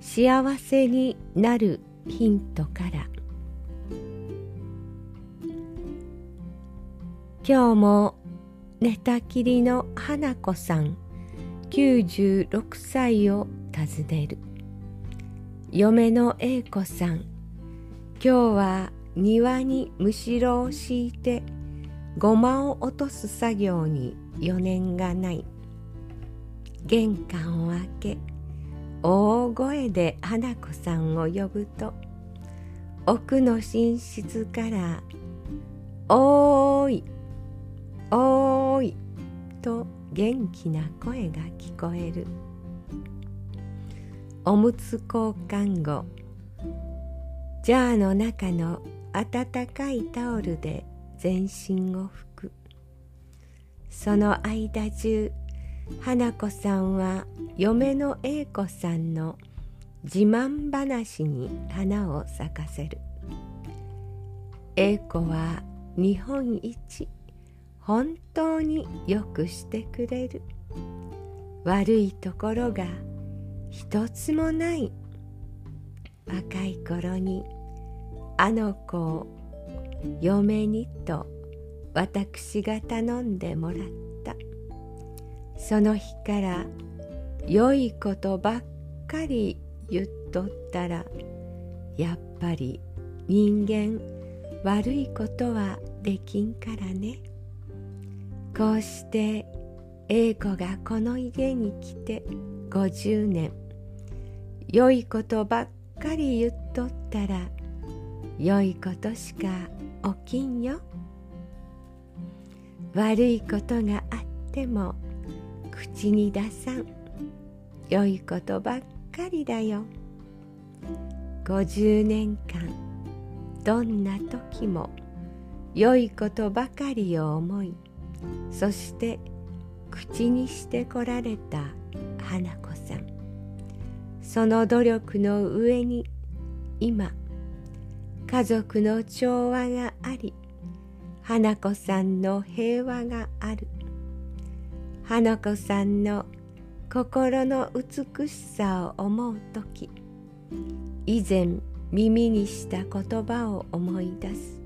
幸せになるヒントから。今日も寝たきりの花子さん96歳を訪ねる。嫁の英子さん今日は庭にむしろを敷いてごまを落とす作業に余念がない。玄関を開け大声で花子さんを呼ぶと奥の寝室から「おーいおーい」と元気な声が聞こえる。おむつ交換後ジャーの中の温かいタオルで全身を拭く。その間中花子さんは嫁の英子さんの自慢話に花を咲かせる。英子は日本一本当によくしてくれる。悪いところが一つもない。若い頃にあの子を嫁にと私が頼んでもらった。その日から良いことばっかり言っとったらやっぱり人間悪いことはできんからね。こうして英子がこの家に来て50年。良いことばっかり言っとったら良いことしか起きんよ。悪いことがあっても口に出さん。良いことばっかりだよ。50年間どんな時も良いことばかりを思いそして口にしてこられた花子さん。その努力の上に今家族の調和があり花子さんの平和がある。花子さんの心の美しさを思う時以前耳にした言葉を思い出す。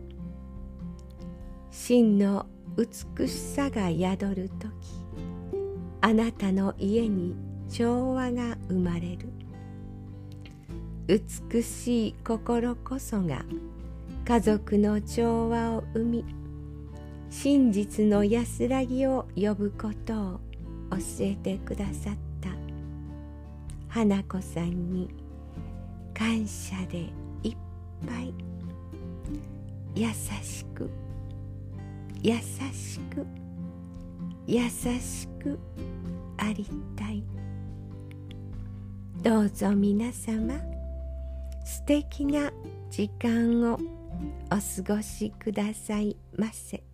真の美しさが宿る時あなたの家に調和が生まれる。美しい心こそが家族の調和を生み真実の安らぎを呼ぶことを教えてくださった。花子さんに感謝でいっぱい。優しく。優しく。優しくありたい。どうぞ皆様素敵な時間をお過ごしくださいませ。